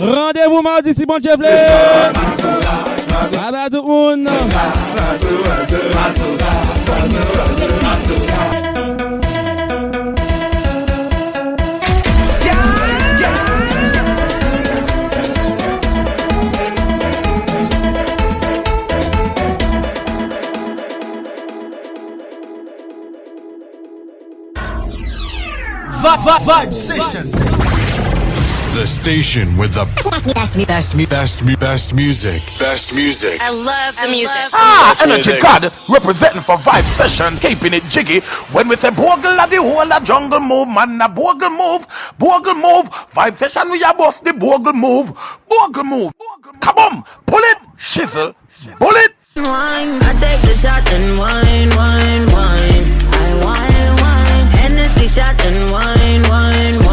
Rendez-vous mardi si bon Dieu veut. Abadoun. Vibe, vibe, vibe session. The station with the best, best, best, best, best music. Best music. I love the music. Ah, Energy God representing for Vibe Session, keeping it jiggy. When we say bogle at the whole a jungle move, man, a bogle move, bogle move. Vibe Session, we are both the bogle move, bogle move. Come on, pull it, shizzle, pull it. Wine, I take the shot and wine, wine, wine. I wine, wine. Hennessy shot and wine, wine, wine.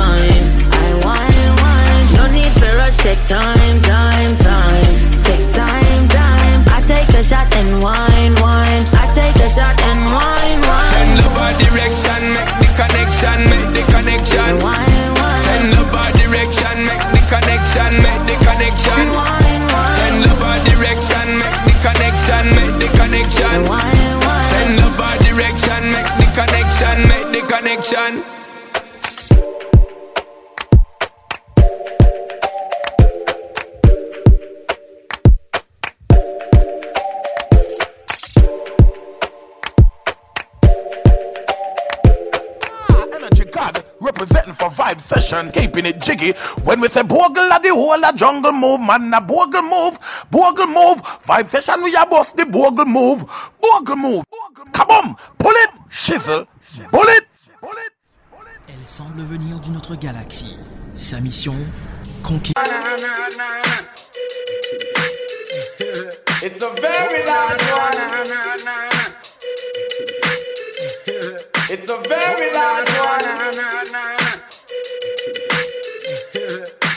Take time, time, time. Take time, time. I take a shot and wine, wine. I take a shot and wine, wine. Send love our direction, make the connection, make the connection. Wine, wine. Send love our direction, make the connection, make the connection. Wine, wine. Send love our direction, make the connection, make the connection. Wine, wine. Send love our direction, make the connection, make the connection. Representing for Vibe Session, keeping it jiggy. When we say bogle at the whole a jungle move, man, a bogle move, bogle move. Vibe Session, we are both the bogle move, bogle move. Come on, pull it, shizzle, pull it. Elle semble venir d'une autre galaxie. Sa mission conquérir. It's a very large one. It's a very large one.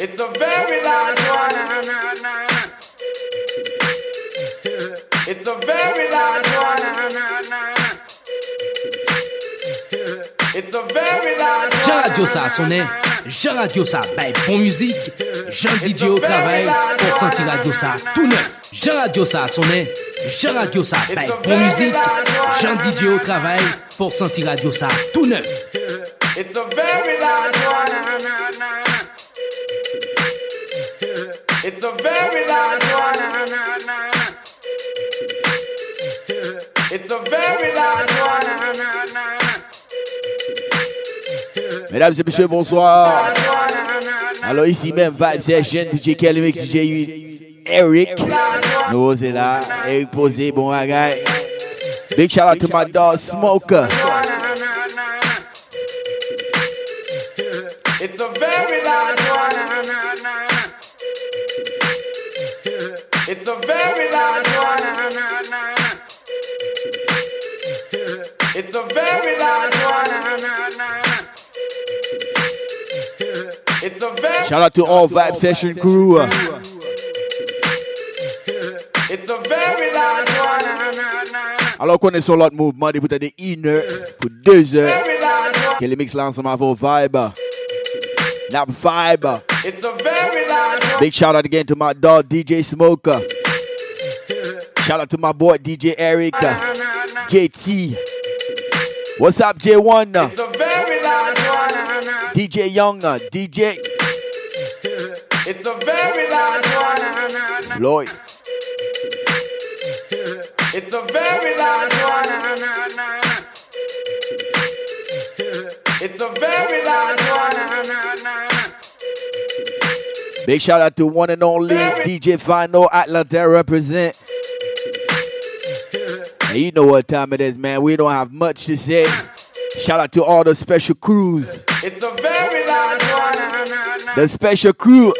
It's a very large one. It's a very large one. It's a very large one. Radio ça sonne, Jean Radio ça, ben bon musique, Jean DJ au travail pour sentir Radio ça tout neuf. Jean Radio ça sonne, Jean Radio ça, ben bon musique, Jean DJ au travail pour sentir Radio ça tout neuf. It's a very large a very large one. It's a very large one. Mesdames et messieurs, bonsoir. Alors ici même, Vibe Session, DJ Kelly Mix, DJ Eric. Nous c'est là, Eric Posé, bon bagaille. Big shout out to my dog Smoker. It's a very It's a very large one. It's a very large one. It's a very Shout out to all Vibe Session crew. It's a very large one. Alors qu'on est sur l'autre mouvement, boutons de 1 heure pour 2 heures. One. Kelly Mix lance my for Vibe. Not Vibe. It's a very large. Big shout out again to my dog DJ Smoker. Shout out to my boy DJ Eric. Uh, JT. What's up, J1? It's a very large one. DJ Young. Uh, DJ It's a very large one. Lloyd. It's a very large one. It's a very large one. Big shout out to one and only DJ Final Atlanta represent. And you know what time it is, man. We don't have much to say. Shout out to all the special crews. It's a very large one. The special crew.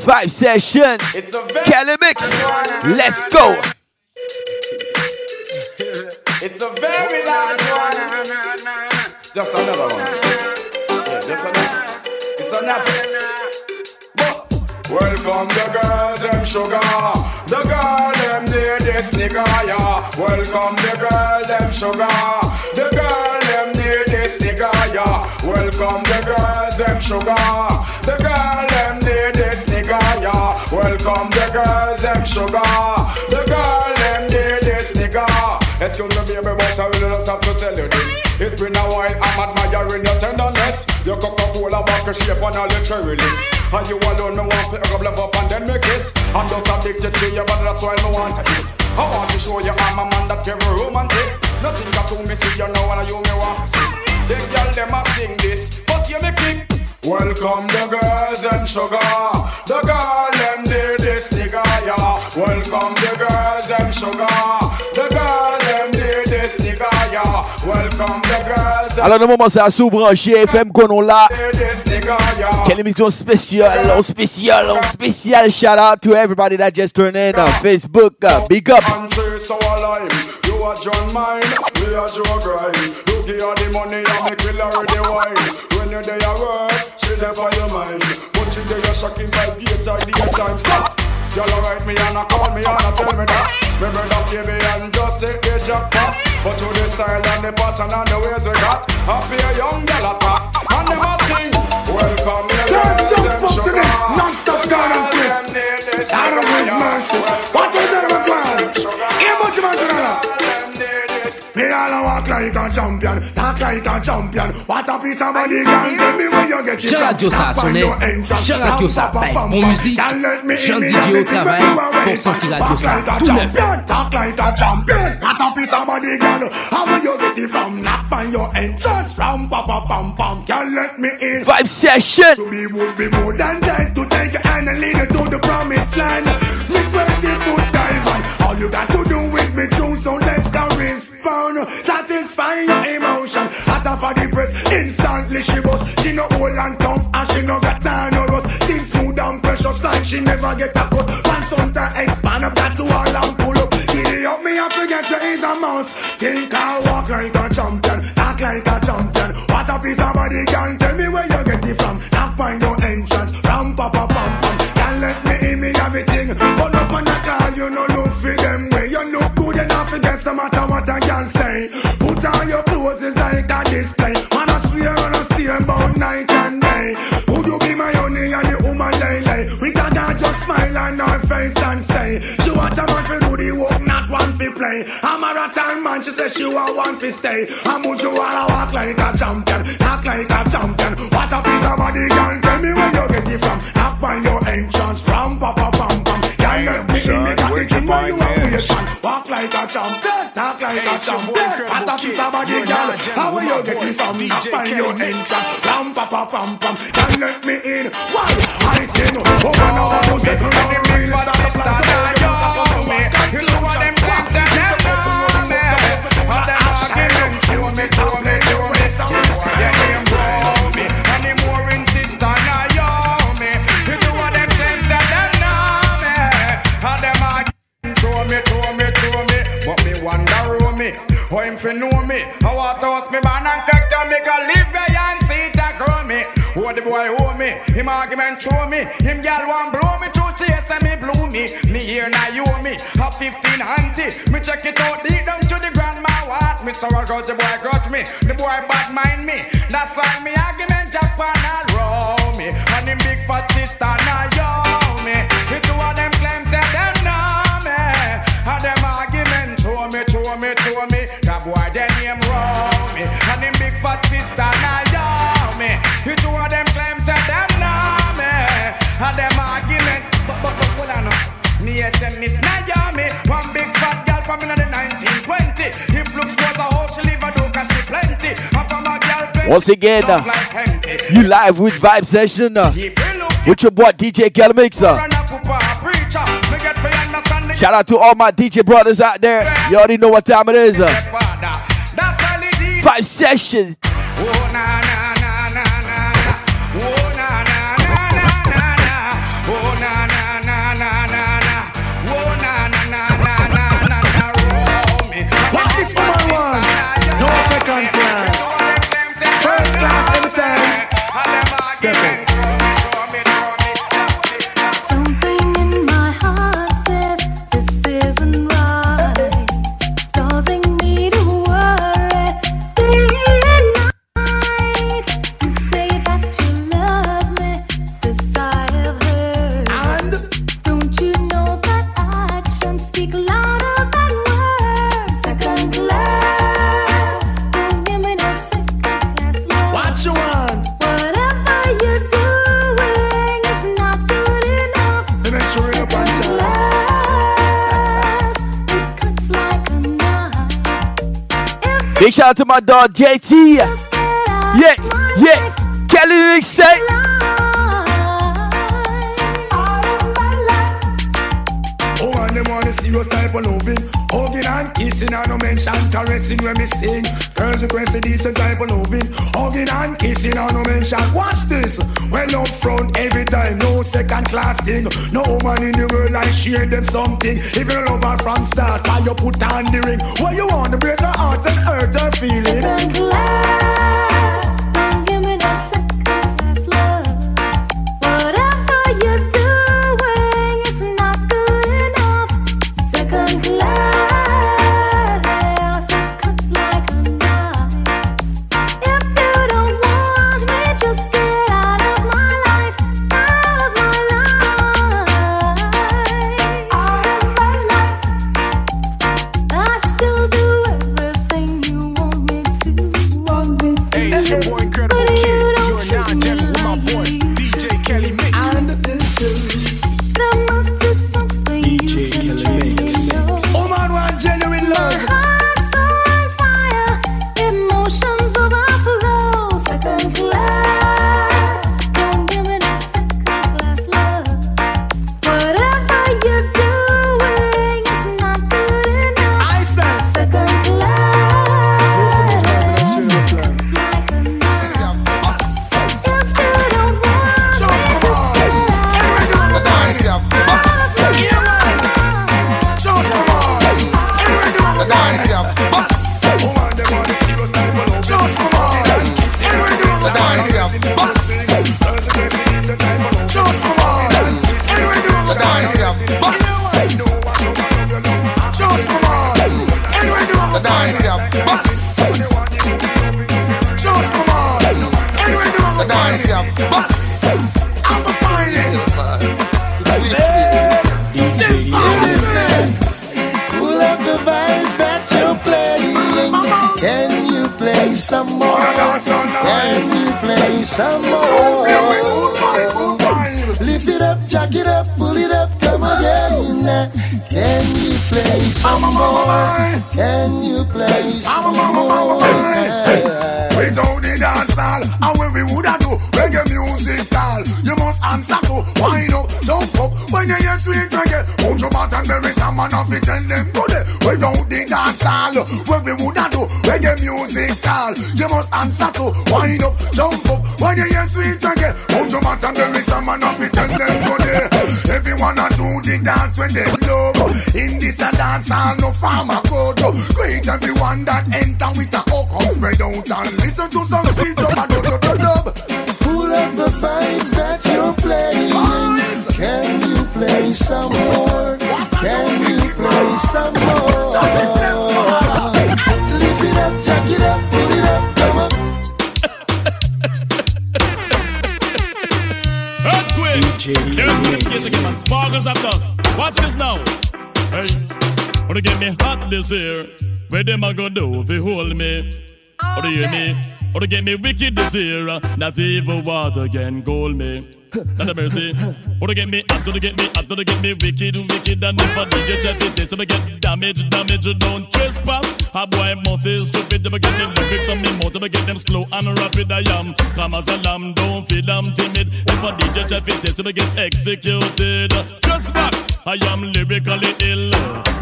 Vibe session. It's a very Kelly Mix. Let's go. It's a very large one. Just another one. Yeah, just another. It's another. Welcome the girls, them sugar. The girl, them need this nigga, yeah. Welcome the girl, them sugar. The girl, them need this nigga, yeah. Welcome the girls, them sugar. The girl, them need this nigga, Welcome the girls, them sugar. The girl, Excuse me, baby, but I really just have to tell you this. It's been a while, I'm admiring your tenderness. Your Coca-Cola vodka shape and all your cherry lips. And you alone, me want to love up and then me kiss. I'm just addicted to you, but that's why me want to eat. I want to show you I'm a man that very romantic. Nothing got to me, see you know, and you me want to see. Them girl, them a sing this, but you me kick. Welcome the girls and sugar. The girl need this nigga, yeah. Welcome the girls and sugar. Alors, le moment, c'est à sous-brancher FM qu'on on là. Quelle émission spéciale, en spécial, en spécial. Shout out to everybody that just turned in on Facebook. Uh, big up. You are John mine, we are Joe grind. You give her the money and make me the wine. When you're there at work, she there for your mind. But you there, you're shocking by gate or the time stop. Y'all write me and I call me and I tell me that Me brother baby and just say the jackpot But to the style and the passion and the ways we got Happy a young gal attack And them a sing. Welcome here Can't jump up to this Non-stop down and twist Out of his mercy What's the name of God? Here much man to me all a walk like a champion, talk like a champion. What a piece of money can tell me where you get it from. Radio ça sonne, Radio ça paye bon musique. Jean DJ au travail pour sentir Radio ça tout neuf. Talk like a champion. What a piece of money can how where you get it from? Knock on your entrance from papa pam pam. Can't let me in. Vibe session. To be would be more than dead to take your hand and lead you to the promised land. Me 20 foot dive on. All you got to do is be true, so let's go respond. Satisfy your emotion. Hotter for the press, instantly she was. She no old and tough, and she no got time no rust. Things smooth and precious, like she never get a cut. Pants on to expand, I've got to all and pull up. Giddy up, me I forget you is a mouse. Think I walk like a champion, talk like a champion. What a piece of body can tell me where you get it from. Now find your entrance from papa pam pam. Can't let me in me everything, but up on the call you know can. Put on your clothes it's like a display. Man I swear on a steer about night and day. Would you be my honey and the woman lay lay? We can just smile on her face and say, she want a man for do the work, not one for play. I'm a rattan man, she says she want one for stay. I'm would you wanna walk like a champion, talk like a champion. What a piece of body can tell me where you get it from. Knock find your entrance from Papa creation. Walk like a champion, talk like a champion. A piece of body, girl. How will you get it from? Knock find your entrance from Papa Pam Pam. Boy owe me. Him argument show me. Him gal want blow me through. Chase and me blew me. Me here now you owe me. A 15 auntie. Me check it out deep down to the grandma what Me so sorrow grudge the boy grudge me. The boy bad mind me. That's why me argument Japan all row me. And him big fat sister now me yes and Miss Naomi One big fat girl from in the 1920 If looks was a hoe, she a do cause she plenty And from a girl plenty, Once again, uh, like. You live with Vibe Session uh, with your boy DJ Kel Mixer. Run a pooper, a preacher Me get for understand the Shout out to all my DJ brothers out there. You already know what time it is. Uh, father That's all it is Vibe Session. Oh Big shout out to my dog JT. Yeah, yeah. Kelly Mix say. Oh, and them want a serious type of loving. Kissing and no mention caressing when me sing. Girls request a decent type of loving. Hugging and kissing and no mention. Watch this. Well up front every time, no second class thing. No woman in the world I share them something. If you love her from start, why you put on the ring? What you want to break her heart and hurt her feeling? Music all, you must answer to wind up, jump up when you hear sweet reggae. Put your bat and bury someone off it, tell them today. Everyone a do the dance when they love. In this a dance hall, no farmer go to. Great everyone that enter with a hook up, spread out and listen to some sweet dub and dub dub dub dub. Pull up the vibes that you're playing. Can you play some more? Can you play some more? There's this case again, man. Sparkles of dust. Watch this now. Hey, wanna get me hot this year? Where them a go do if you hold me? Or do you hear me? Or to get me wicked this year? Not even water can cool me. Not a mercy. Or to get me hot, to get me hot, to get me wicked, wicked. And if I DJ chat it, this, I get damage, damage. You don't trespass. A boy must is stupid. I get the lyrics on me mouth, I get them slow and rapid, I am. Come as a lamb, don't feel I'm timid. If I DJ chat it, this, I get executed. Just back. I am lyrically ill.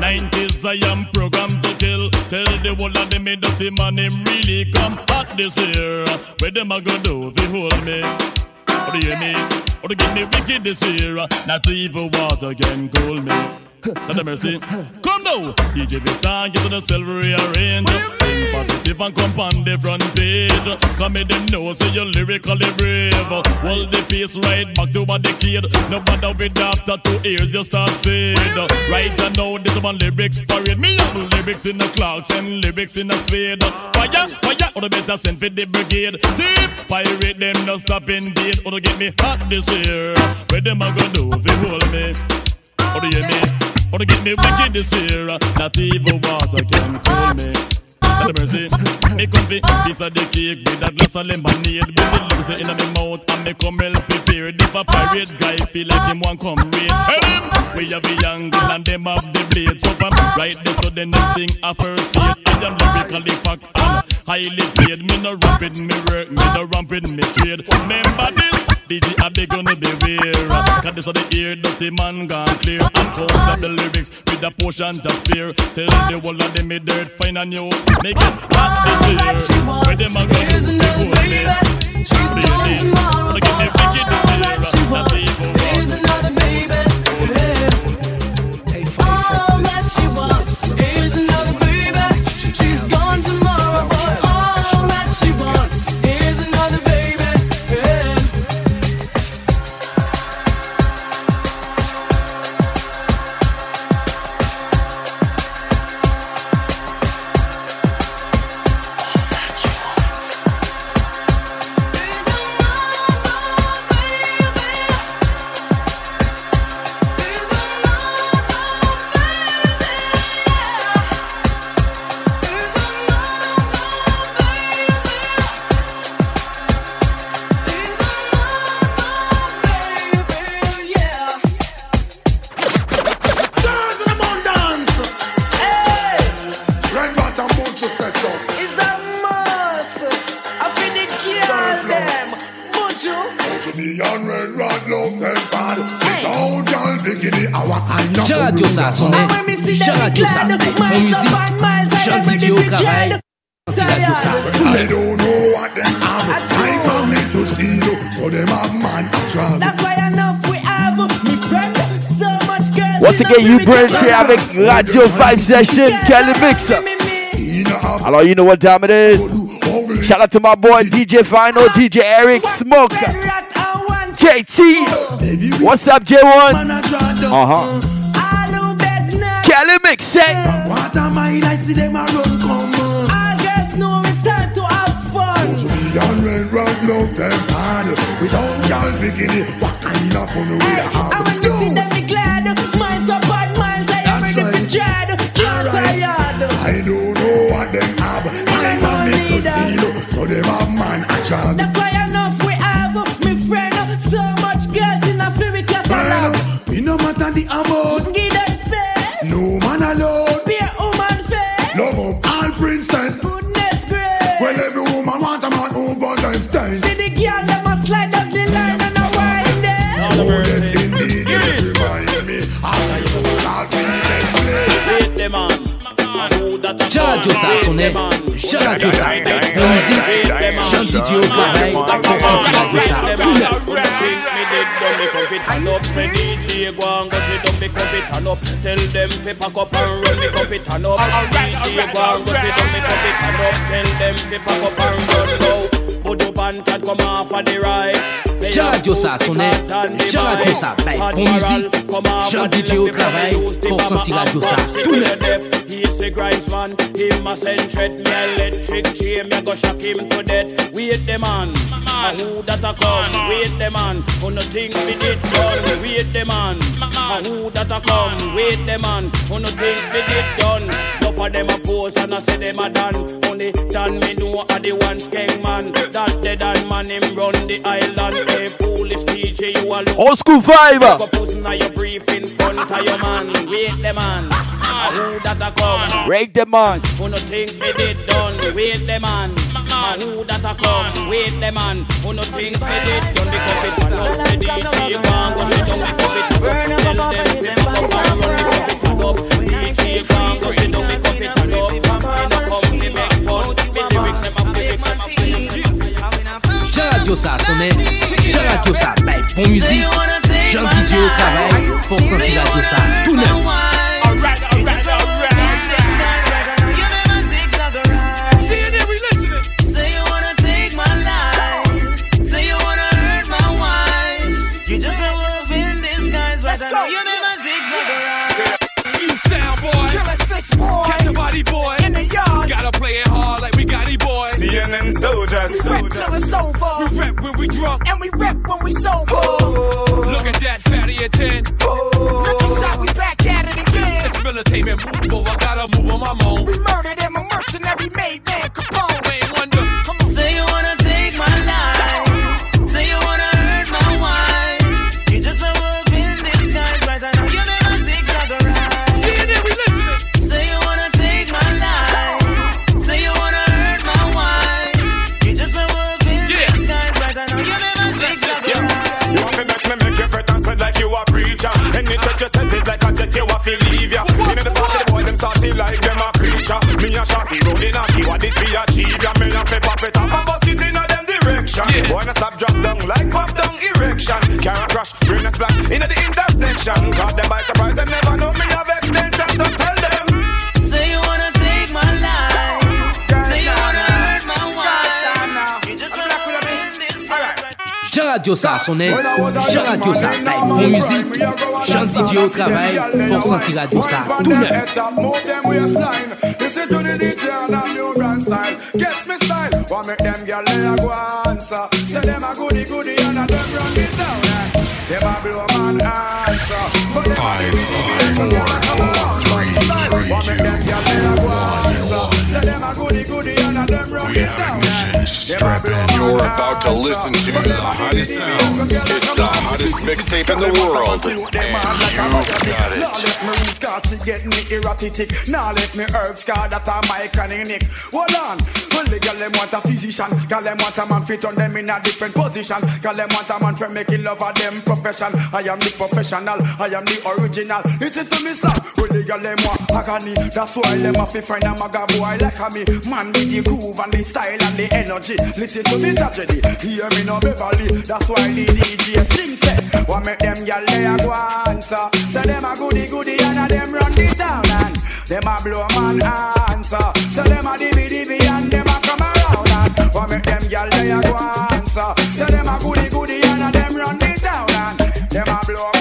90s, I am programmed to kill. Tell the whole of them, dirty man, him really come hot this year. Where them a go do you hold me? Or do you hear me? Or to get me wicked this year? Not even water can cool me. Not a mercy. Come now, DJ Vistan, get to the silver rearrange. Think positive and come on the front page. Come in them know, say you're lyrically brave. Hold the pace right back to a decade. No matter with after two ears, you start fade. Right now, this one lyrics parade. Me have lyrics in the clocks and lyrics in the suede. Fire, fire, or the better send for the brigade. Thief, pirate them, no stop indeed. Or to get me hot this year. Where them a go do if you hold me? Or do you hear me? Or to get me wicked this year? Not even water can cool me. Lord have mercy. Me come fi piece of the cake with a glass of lemonade. With the lips in my mouth and me come well prepared. If a pirate guy feel like him want come raid, tell him we have the angle and them have the blade. So from right there, so the next thing I first see. I am lyrically packed and highly paid. Me no rapping me work, me no ramping me trade. Remember this. DJ I beg gonna beware Cause this are the ear dirty man gone clear. And count up the lyrics with a portion to spare. Tell the whole of them me dirt fine and new Make it hot this year. Where them a go? to hold me Baby, wanna get me wicked this year. Not even Here's Jean Radio I don't know what them have. I come in to steal, so them have man attract. That's why enough we have me friend. So much girls. Once again, you Africa, branch here avec Radio 5 Session, Kelly Mix. Alors, you know what time it is. Shout out to my boy DJ Final, DJ Eric Smoke, JT. What's up, J1? Uh huh. Kelly Mix, rod love them bad. Without girl bikini, what kind of fun we have? And when you see them, be glad. Mine's up bad, I am ready for dread. Can't tired. I don't know what them have. I am me to steal, so them have man attract. That's why enough we have me friend. So much girls in Africa for love. We no matter the amount. DJ go and go sit down, me cup it turn up. Tell them fi pack up and run, me cup it turn up. DJ go and go sit down, me cup it turn up. Tell them fi pack up and run now. Put up and chat come off of the right. Jean Radio ça sonnait. Jean Radio ça bête bon musique. Jean DJ au travail pour sentir Radio ça tout neuf. He's a grinds man, him a send threat Me electric chain, me go shock him to death. Wait the man, a who that a come? Wait the man, who no think me did done? Wait the man, a who that a come? Wait the man, who no think me did done? Enough of them a pose and I say them a done Only done me know a the one skeng man That the done man him run the island Hey foolish DJ you a look Old school vibe. Go pussy now you brief in front of your man Wait the man, who that a come Break them on. who no think me did done, wait the man. Man, who that a come, wait the man. Who no think me did done, the cup it man up, say DJ gang, go sit down, the cup it burn up, tell them up and run the it turn up. DJ gang, go sit down, the cup it turn up. Me no come, me make fun, me lyrics them a lyrics them a Jean Radio ça sonnait. Jean Radio ça bête bon musique. Jean DJ au travail pour sentir Radio ça tout neuf. Catch a body boy. In the yard. Gotta play it hard like we got it boy. CNN soldiers. We rep till it's over. We rep when we drunk. And we rep when we sober. Oh. Looking that fatty at 10. Lucky shot, we back at it again. It's militatement move oh, over, gotta move on my own. We murdered the boy them starting like them a creature. Me a shorty rolling a key, what this be achieve ya? Me a fi pop it up and bust it in a them direction. Boy, na stop drop down like pop down erection. Car a crash, bring a splash in the intersection. Caught them by Radio ça sonne, Jean Radio ça bon musique, Jean DJ au travail pour sentir Radio ça tout neuf. The DJ and a new brand style. Guess me style. Want make them gyal lay a go answer. Say them a goody goody and a them run it down. eh. Them a blow man answer. But them a Five, goody goody four, four, three, Want make them gyal lay a go answer. Say them a goody goody and a them run We have eh. ignition. Strap in. You're about to listen to the hottest sounds. It's the hottest mixtape in the world, and you've got Now it. let me reach cause she get me erratic. Now let me herb scar that a my chronic. Hold on. Well, the girl them want a physician. Girl them want a man fit on them in a different position. Girl them want a man for making love of them profession. I am the professional. I am the original. Listen to me stop. The girl them want agony. That's why them have to find a maga boy like me. Man with the groove and the style and the energy. Listen to me tragedy. Hear me no Beverly. That's why the DJ sing say. What make them gyal lay a go answer? Say them a goody goody and a them run the town and them a blow man answer. So them a dibby dibby and them a come around and what make them gyal lay a go answer? Say them a goody goody and a them run the them a blow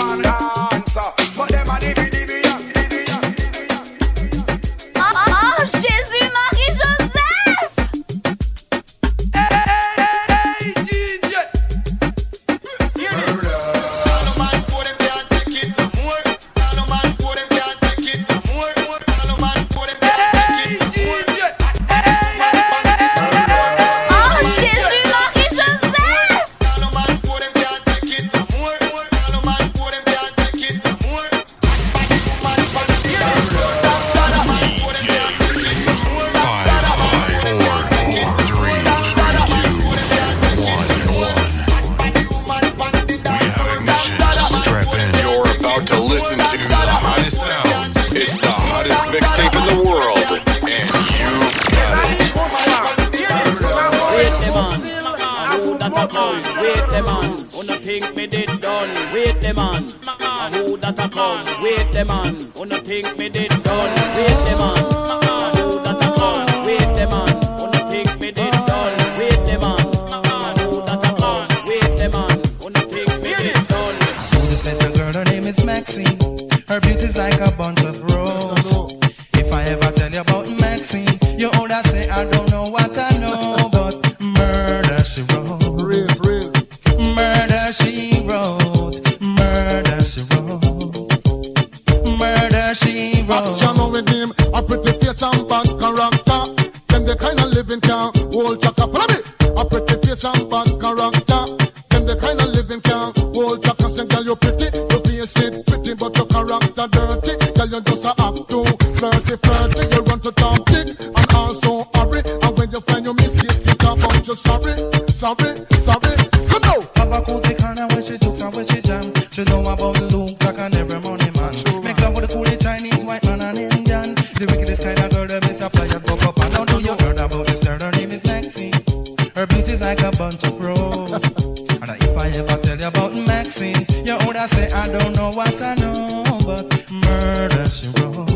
I don't know what I know, but murder she wrote.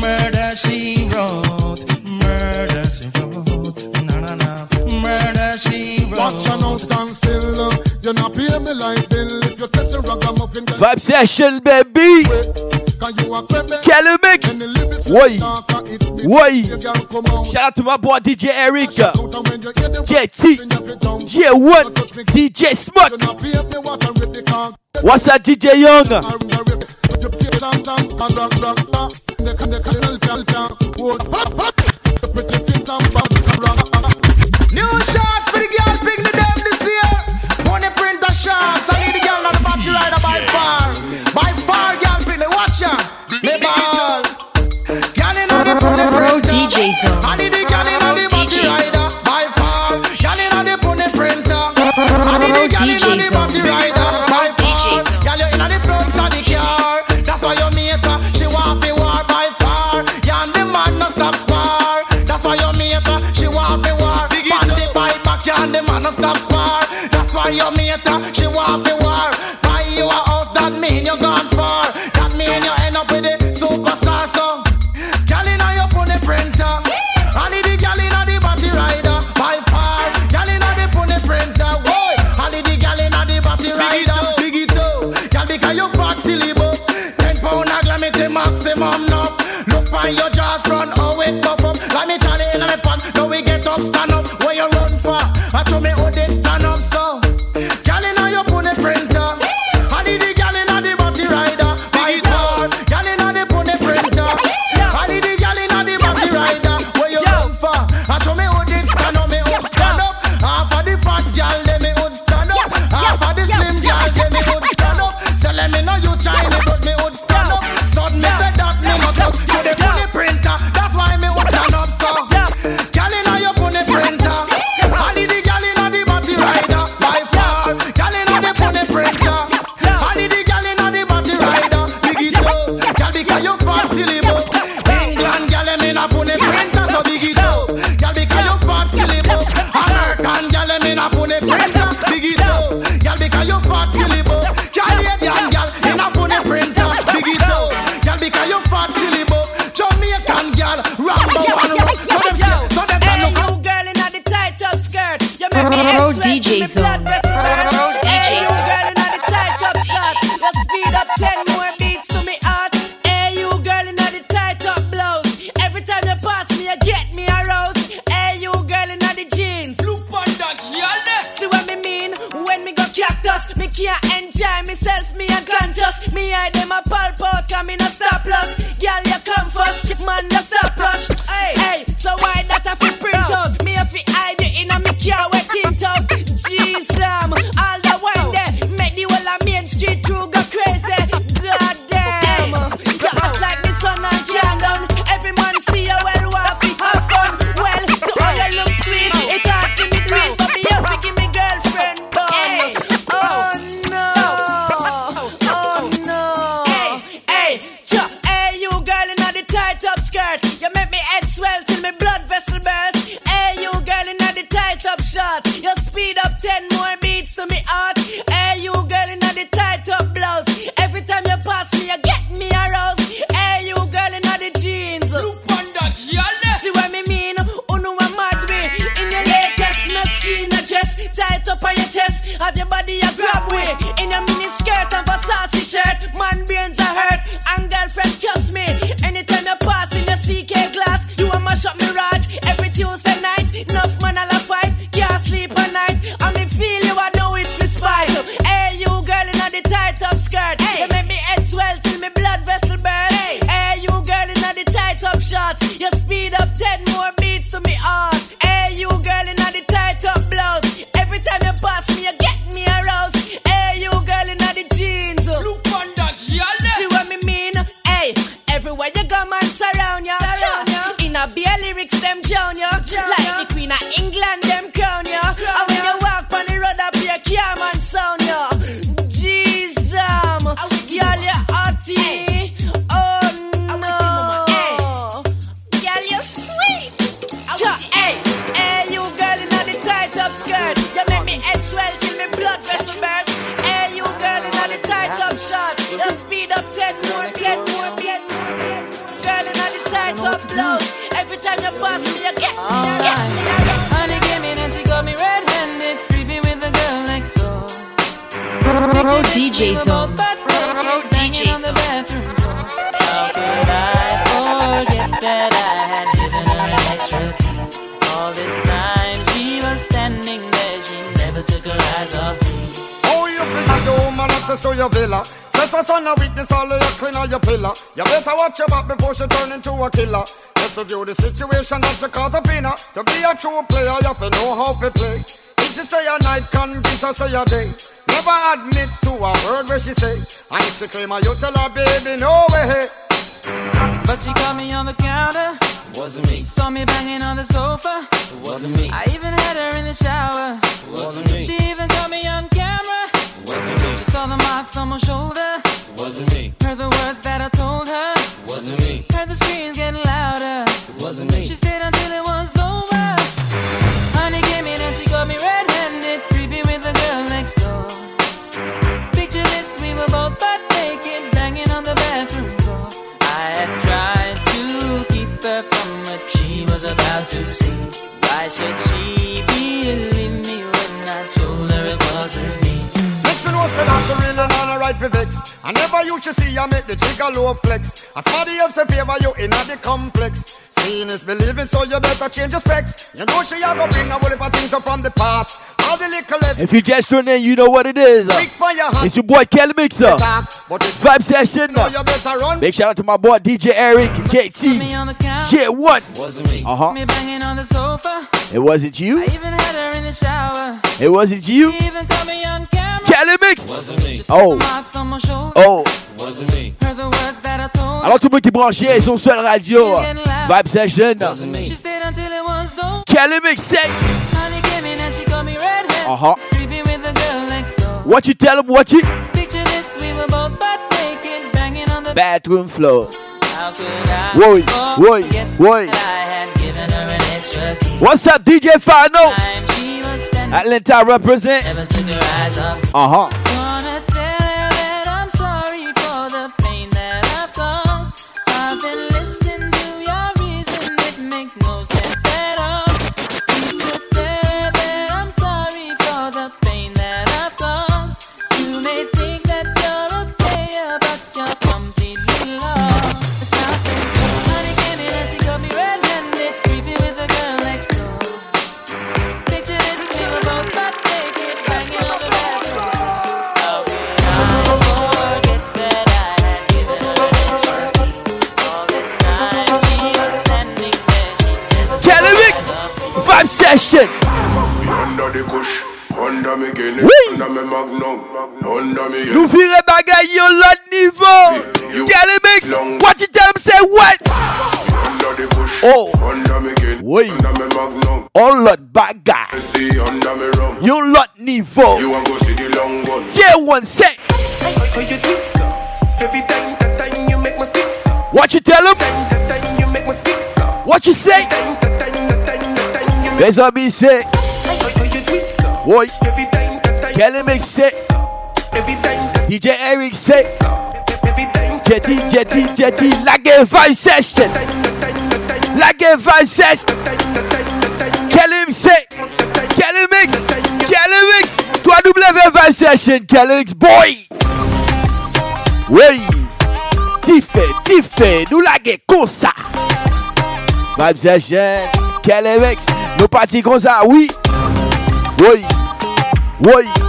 Murder she wrote. Murder she wrote. Na na na. Murder she wrote. Watch her now stand still. You're not paying me like bill. If you're testing ragamuffin. Vibe session, baby. Kelly Mix. Why? Why? Shout out to my boy DJ Eric. JT. J1. DJ Smut. What's that, DJ Young? You speed up ten more beats to me heart. Hey, you girl in the tight up blouse. Every time you pass me, you get me aroused. Hey, you girl in the jeans. Look on that, yalla. See what me mean? Uno a mad me. In your latest messina dress, tight up on your chest. Have your body a grab way. I be a lyrics them junior. junior. Like the Queen of England, Pro DJ Zone. Pro DJ Zone. How could I forget that I had given her an extra key? All this time she was standing there, she never took her eyes off me. Oh, you pretty woman, access to your villa. Trespass on a weakness, all of your clean on your pillar. You better watch your back before she turn into a killer. Just review the situation that you call the pinna. To be a true player, you have to know how to play. If she say a night, convince her say a day. Never admit to a word where she say. And if she claim her, you tell her, baby, no way. But she caught me on the counter. Wasn't me. Saw me banging on the sofa. Wasn't me. I even had her in the shower. Wasn't me. She even caught me on camera. Wasn't me. She saw the marks on my shoulder. Wasn't me. Heard the words that I told her. Wasn't me. Heard the screams getting that she really a right for vex. I never you should see I make the jigger low flex. As somebody else say favor you in the complex. Seeing is believing, so you better change your specs. You know she a go bring a whole heap of things up from the past. All the little left If you just tuned in, you know what it is. Big. It's your boy Kelly Mixer. Vibe session. you better run. Big shout out to my boy DJ Eric, JT. Shit, what? Wasn't me. Uh huh. Me banging on the sofa. It wasn't you. I even had her in the shower. It wasn't you. She even caught me on camera. Kelly Mix. Wasn't me. Oh. Marks on my shoulder. Oh. Wasn't me. Heard the words that I told her. Alors tout le monde qui est branché, son seul radio. Vibe session. She stayed until it was over. Kelly Mix say. Honey came in and she got me red-handed. Uh huh. Creepy with the girl next door. What you tell him? What you? Picture this, we were both butt naked, banging on the Bathroom floor. How could I Whoa, whoa, forget whoa. that I had given her an extra key? What's up, DJ Fano? Time she was standing, Atlanta represent. never took her eyes off. Uh huh. Vibe session. Under the kush, under me Guinness, Oui. under me Magnum, under me Nous virons bagay yo l'autre niveau. Kelly Mix. What you tell him? Say what? under the kush, Oh. under me Guinness, Oui. under me Magnum. On l'autre bagay. See under me rum. Yo l'autre niveau. You a go see the long gun. J1 say. How you do it, sir? Every time, that time you make me speak, sir. What you tell him? Time, That time you make me speak, sir. What you say? That time, that time, Every time, that time Kelly Mix time, DJ Eric time, Jetty, jetty, jetty. La game vibe session. La game vibe session. Kelly Mix. Kelly Mix. Kelly Mix. 3W vibe session. Kelly Mix boy. Oui. Diffé, diffé. Nous la comme ça. Vibe. Kelly Mix. Nous partis comme ça, oui. Oui. Oui.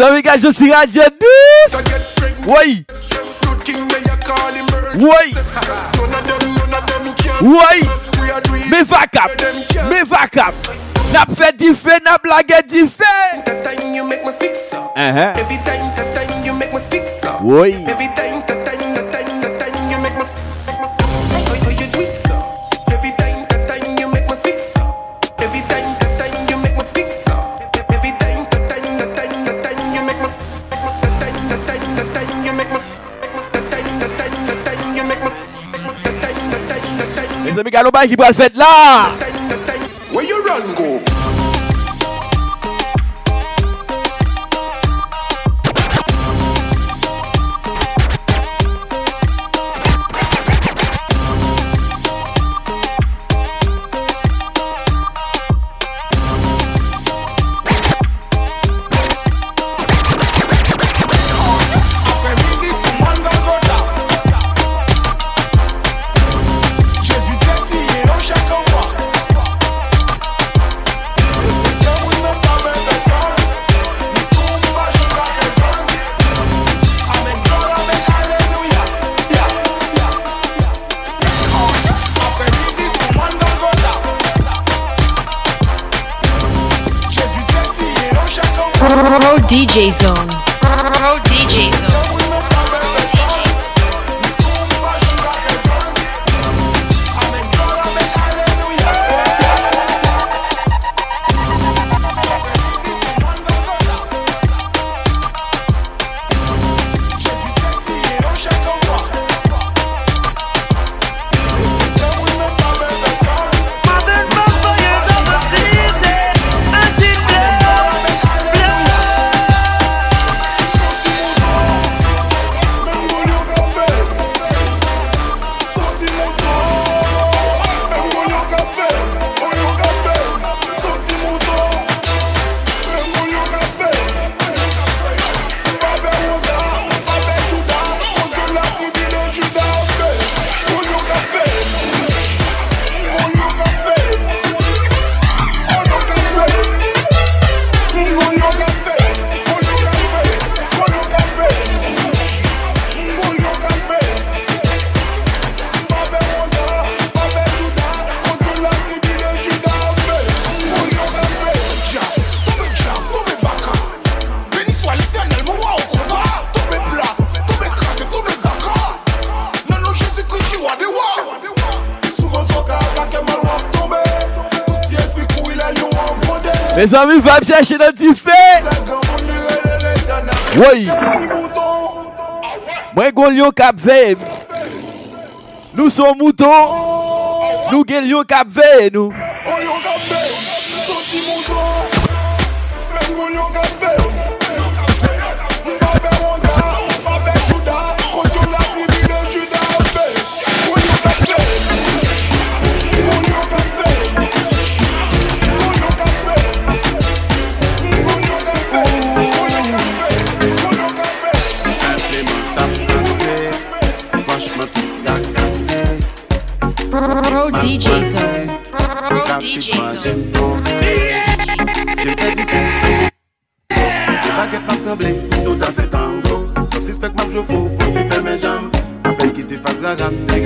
Omega Josie Radio 12. Oui. Oui. Oui. Me vakap. Me vakap. Nap fe di fe, nap lage di fe. Uh -huh. Every time, time you make me speak so. Oui. Every time, time nous qui va le faire là. DJ Zone. DJ Zone. chercher dans du fait. Oui. Moi, gon cap veille. Nous sommes moutons. Nous gon cap veille, nous. Nous sommes moutons. Nous gon cap veille. cagando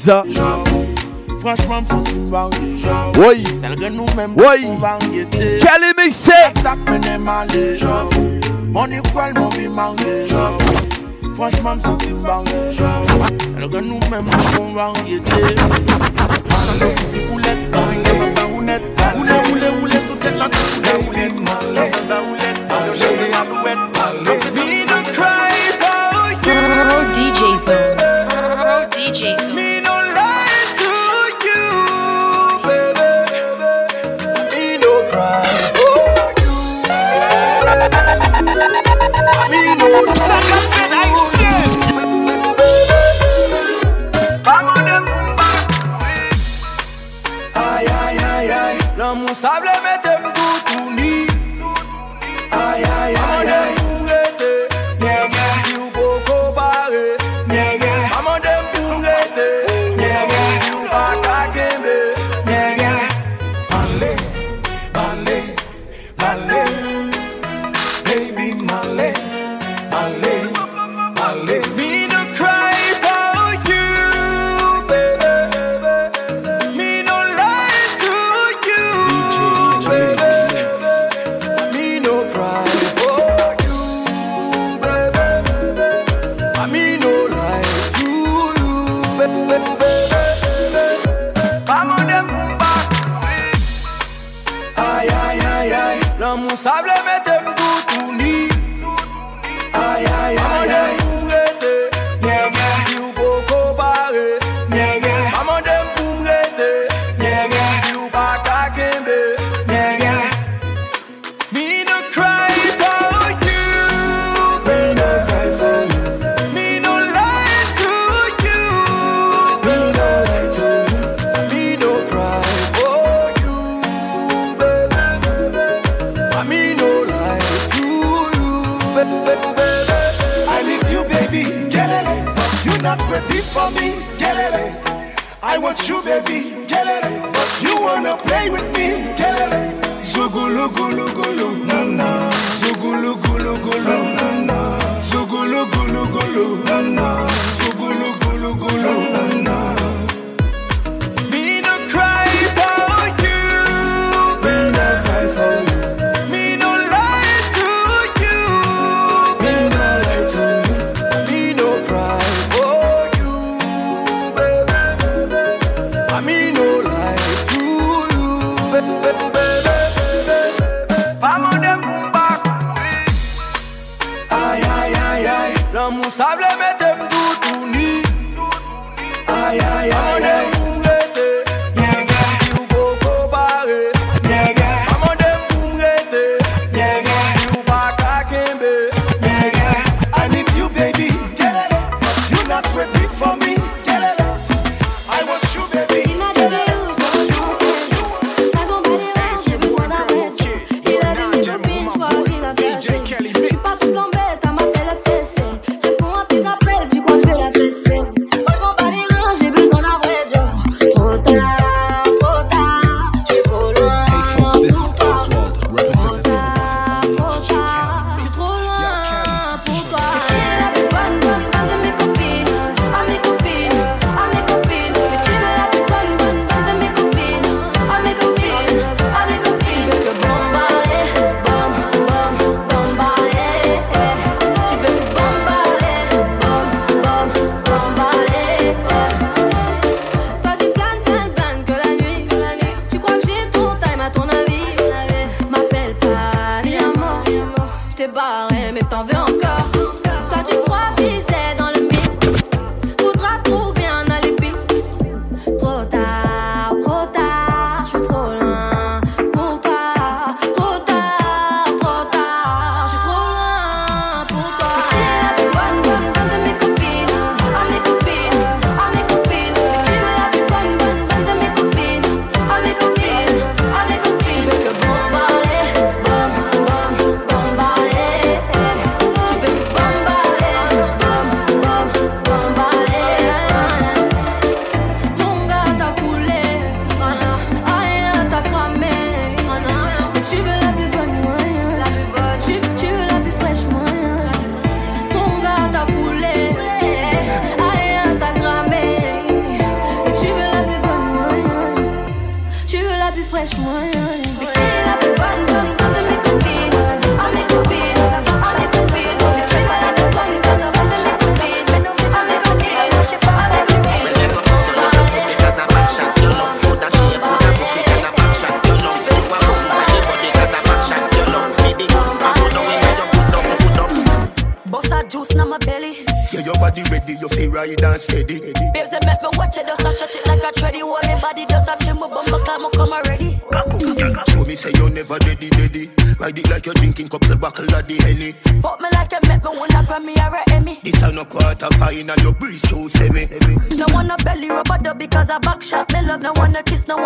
Franchement, me sens une variété. Oui. Celle que nous-mêmes, oui. variété. Quel est mixé? Ça me mal. Mon école, mon. Franchement, me une variété. Celle que nous-mêmes, nous variété. Petit poulet. ready for me, get. I want you, baby, get. But you wanna play with me, get it. Zugulu gulu gulu, na na. Zugulu gulu gulu, na na. Zugulu gulu gulu.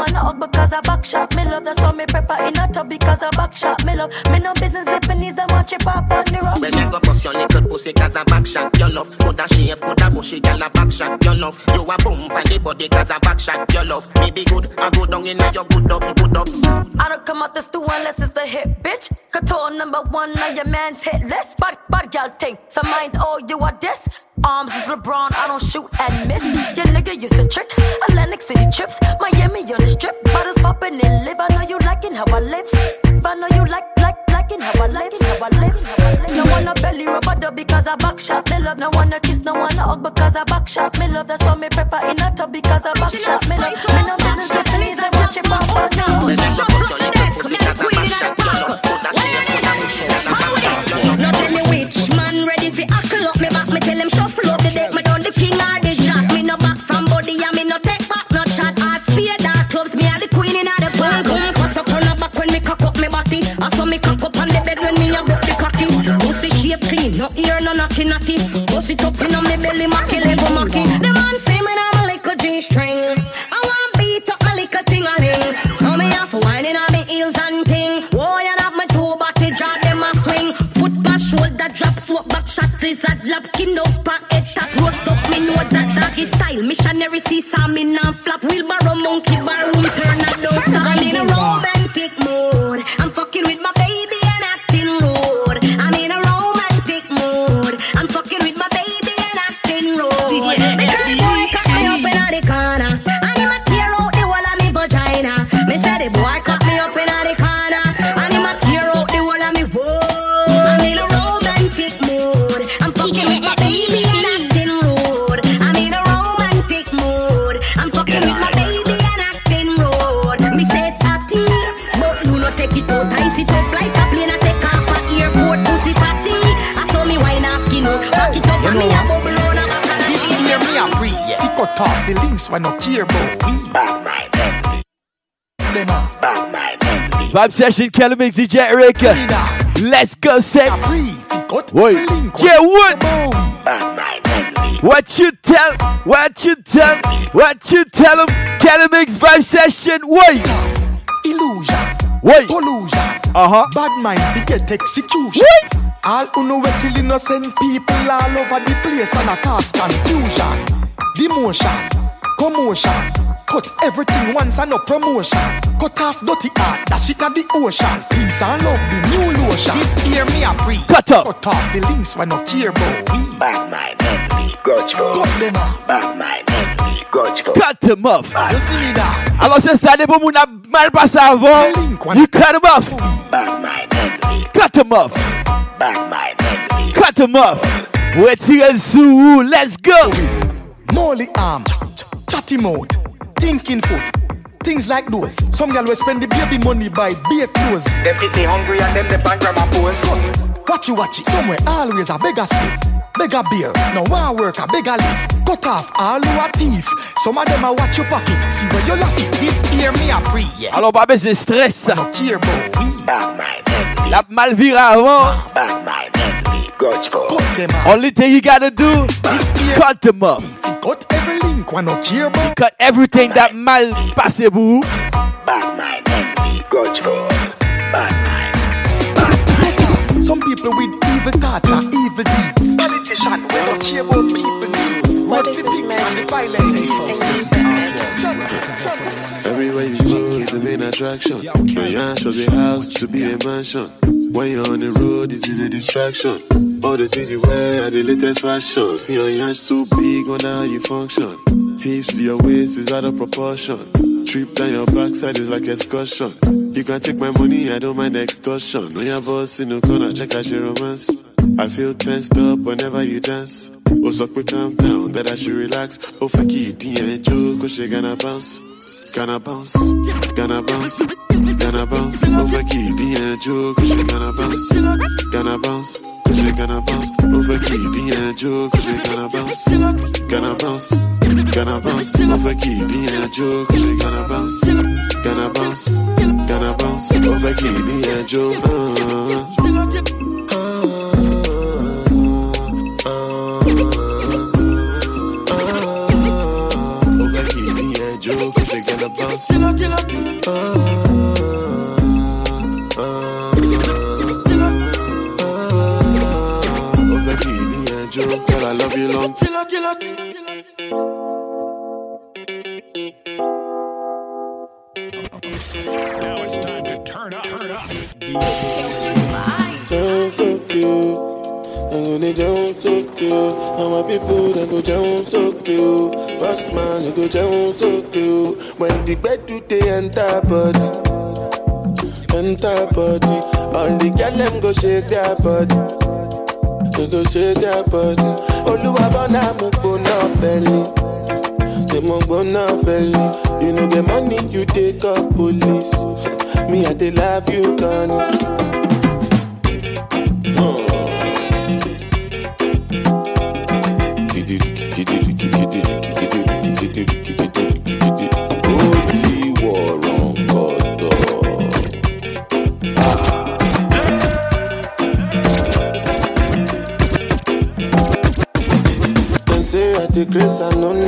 wanna hug because I back shot me love. That's how me prefer in a tub because I back shot me love. Me no business if me knees them watch it pop on the rock. When me go bust your little pussy cause I back shot your love. Could a shave, could a bushy girl a back shot your love. You a bump on the body cause I back shot your love. Me be good, I go down in your good up, good up. I don't come out the stew unless it's a hit, bitch. Couture number one now your man's hit list. Bad, bad girl thing, so mind all you are this. Arms is LeBron, I don't shoot and miss. Your nigga used to trick. Atlantic City trips, Miami on the strip. Bottles popping and live. I know you liking how I live. I know you like, like, liking how I live. How I live. No one a belly rub a because I backshot. Me love, no one a kiss, no one a hug because I backshot. Me love, that's why me prefer in a tub because I backshot. Me love, me no business with please, i watch it my phone now. Remember, put your little pussy, cause I backshot. Put that shit, put that shit. On the bed when me a broke the cocky. Pussy shape clean, no ear, no naughty naughty Bust it up inna me belly, macky level macky The man say me not a little G-string I want beat up my little ting-a-ling. So me have whining on me heels and ting. Oh, you have me two body jaw, them a swing. Foot pass, shoulder drop, swap back, shot lizard lap Skin up and head tap, roast up, me know that doggy style. Missionary seesaw, me non-flap Wheelbarrow, monkey bar, room turn, I don't stop. I'm in a romantic mood. Off at airport. Booty party, I saw me wine asking her, back it up. And me a blow up. This here me a free. Tico top the links when no care about we. Bad mind Them a bad mind Vibe session, Kelly Mix, DJ Eric. Let's go, set. Wait, J Wood. What you tell? What you tell? What you tell him? Kelly Mix Vibe session. Wait. Illusion. Wait. Collusion. Uh huh. Bad mind we get execution. All who know where till innocent people all over the place and a cause confusion. Demotion, commotion. Cut everything once and no promotion. Cut off dirty art, that shit at the ocean. Peace and love, the new lotion. This year me a pre. Cut up. Cut off the links when no care about we. Bad mind, envy, grudgeful. Cut them off. Bad mind, envy, grudgeful. Cut them off. You see me that? Alors c'est ça, des pour moun a mal passé avant. Oh. You cut them off. Bad mind, envy. Cut them off. Bad mind, envy. Cut them off. Retire sous. Let's go. Molly arm, chatty mouth, thinking foot. Things like those. Some girl will spend the baby money buy beer clothes. Them pretty hungry and them the bank grandma pose. Cut. Watch you watch it. Somewhere always a beggar split. Beggar beer. No one work a beggar live. Cut off all who are thief. Some of them a watch your pocket. See where you lock it. This year me a pre. Yeah. Alors, pas c'est stress. No care about we. Bad mind envy. La mal viré avant. Bad mind envy. Grudgeful. Cut them off. Only thing you gotta do, cut them up. Cut every link when no care about. Cut everything that mal passé pour vous. Bad mind, envy, grudgeful. Bad mind. Bad mind. Some people with evil thoughts are evil deeds. Politician, we don't care about people needs. What is this man? The violence. Everywhere you go is the main attraction. Your yacht shows a house to be a mansion. When you're on the road, it is a distraction. All the things you wear are the latest fashion. See your yacht so big on how you function. Hips to your waist is out of proportion. Trip down your backside is like excursion. You can take my money, I don't mind extortion. When your boss in the corner, check out your romance. I feel tensed up whenever you dance. Oh, so quick, calm down, that I should relax. Oh, fuck it, yeah, joke, oh, cause she gonna bounce. Gonna bounce, gonna bounce, gonna bounce. Over kid, yeah, joke, cause she gonna bounce. Gonna bounce, cause she gonna bounce. Over kid, yeah, joke, cause she gonna bounce. Gonna bounce, gonna bounce. Over kid, yeah, joke, cause she gonna bounce. Gonna bounce, gonna bounce. Over kid, yeah, joke. Uh, gonna bounce. Over kid, yeah, joke, girl, I love you long time. Now it's time to turn up. Turn up. Jones so cute. I'm gonna Jones so cute. And my people they go Jones so cute. Boss man, you go Jones so cute. When the bed do they enter body, enter body. All the girl them go shake their body. They go shake their body. Oluwa bona mo gbona belly. They mo gbona belly. You know the money you take up police. Me I dey love you, Connie. cresça no.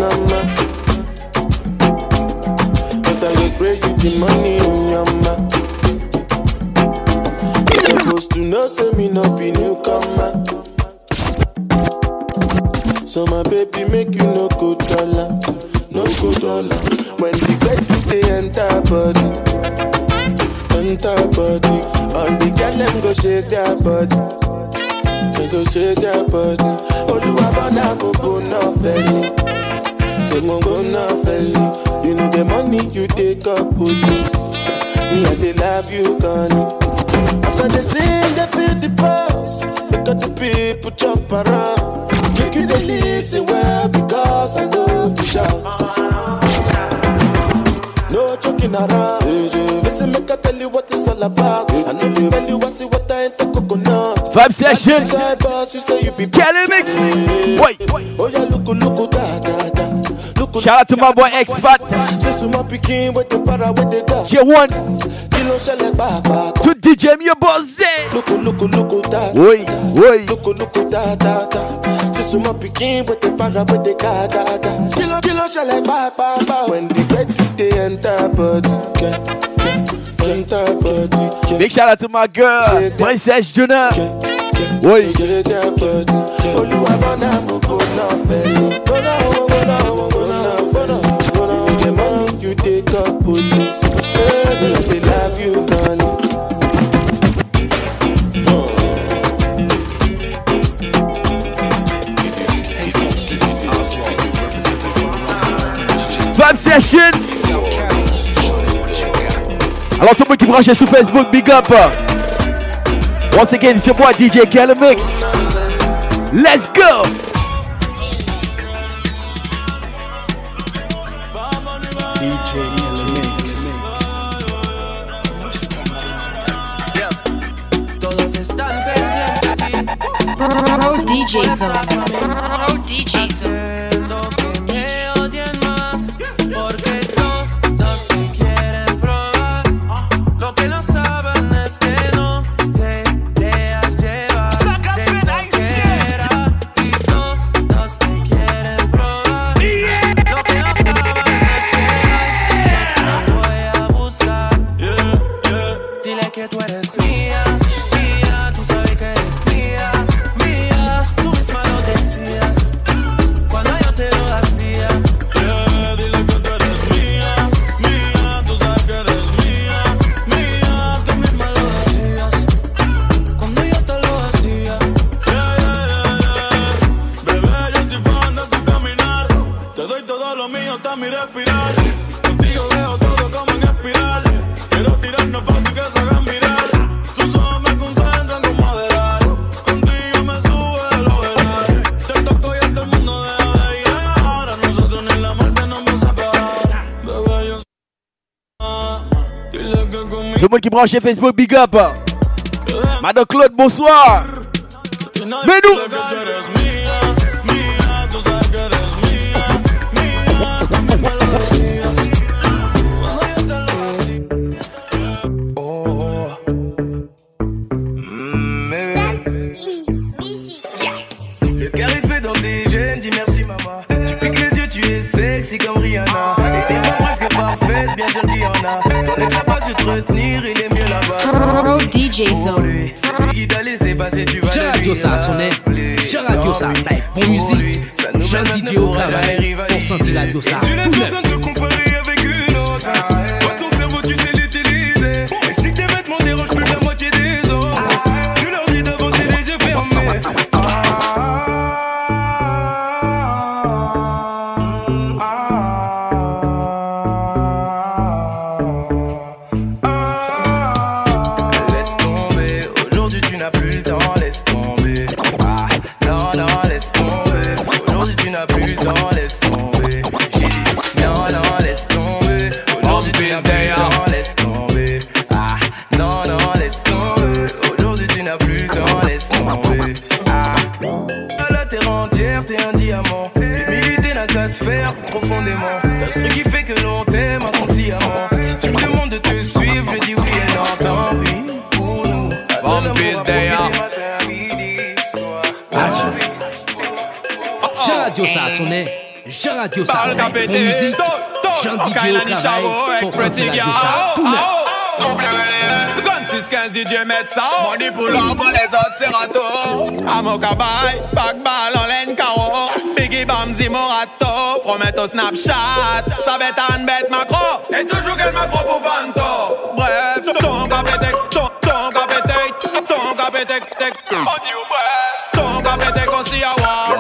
sessions. Kelly mix. Wait. Shout out to my boy X Fat. J1. To DJ Mio Bozé. Oui, oui. When the great they enter body. Big shout out to my girl, Princess oui. Session Alors tout le monde qui branche sur Facebook, big up Once again, it's your boy DJ Kelly Mix. Let's go! DJ Pro DJ Zone. Le monde qui branche chez Facebook, big up. Madame Claude, bonsoir. Mais nous. Le charisme dans tes jeunes, dis merci maman. Tu piques les yeux, tu es sexy comme Rihanna. Et t'es presque parfaite, bien sûr qu'il y en a ne va pas se retenir, il est mieux là-bas. DJ Zone. Tu vas Gérard Diossa à son aide. Pour musique. Jean Didier au travail. Pour sentir la Diossa. Tu laisses personne. profondément. T'as ce qui fait que l'on t'aime inconsciemment. Si tu me demandes de te suivre, je dis oui et non, tant pour nous. One Piece Day Radio ça a sonné, j'ai radio ça a sonné, mon musique, Jean DJ au travail, pour sentir ça, tout. 36 15 DJ met ça Money pour l'or pour les autres c'est râteau. Amokabai, backball en laine carreau Biggie Bamzi Morato. Prometto Snapchat. Ça bête en bête macro. Et toujours quel macro pour Vanto. Bref, son capété, son, son capété Son capété, tec, Son capété aussi à war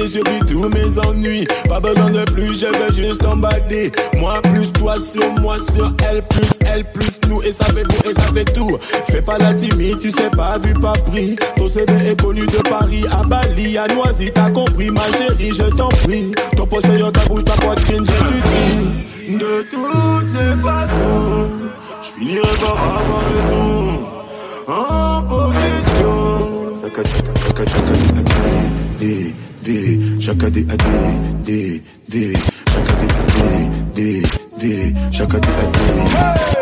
décidé, j'oublie tous mes ennuis. Pas besoin de plus, je veux juste emballer. Moi plus toi sur moi sur elle plus elle plus nous et ça fait tout et ça fait tout. Fais pas la timide, tu sais pas vu pas pris. Ton CV est connu de Paris à Bali, à Noisy, t'as compris ma chérie, je t'en prie. Ton postérieur, ta bouche, ta poitrine, je. De toutes les façons, je finirai par avoir raison. En position. D, chacun des AD, D, D, chacun des AD, D, D, chacun des AD.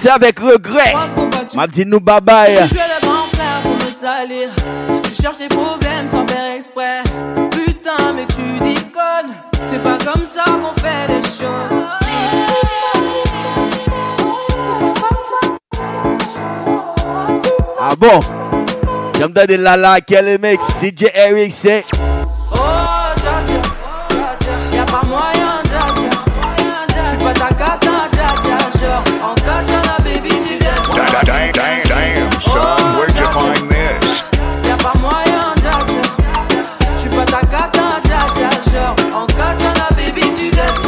C'est avec regret. Bah, M'a dit nous bye bye. Tu le grand frère pour me salir. Tu cherches des problèmes sans faire exprès. Putain, mais tu déconnes. C'est pas comme ça qu'on fait les choses. Ah bon? J'aime quel mix? DJ Eric, c'est. Oh, oh y'a pas moyen. Damn, damn, damn, son.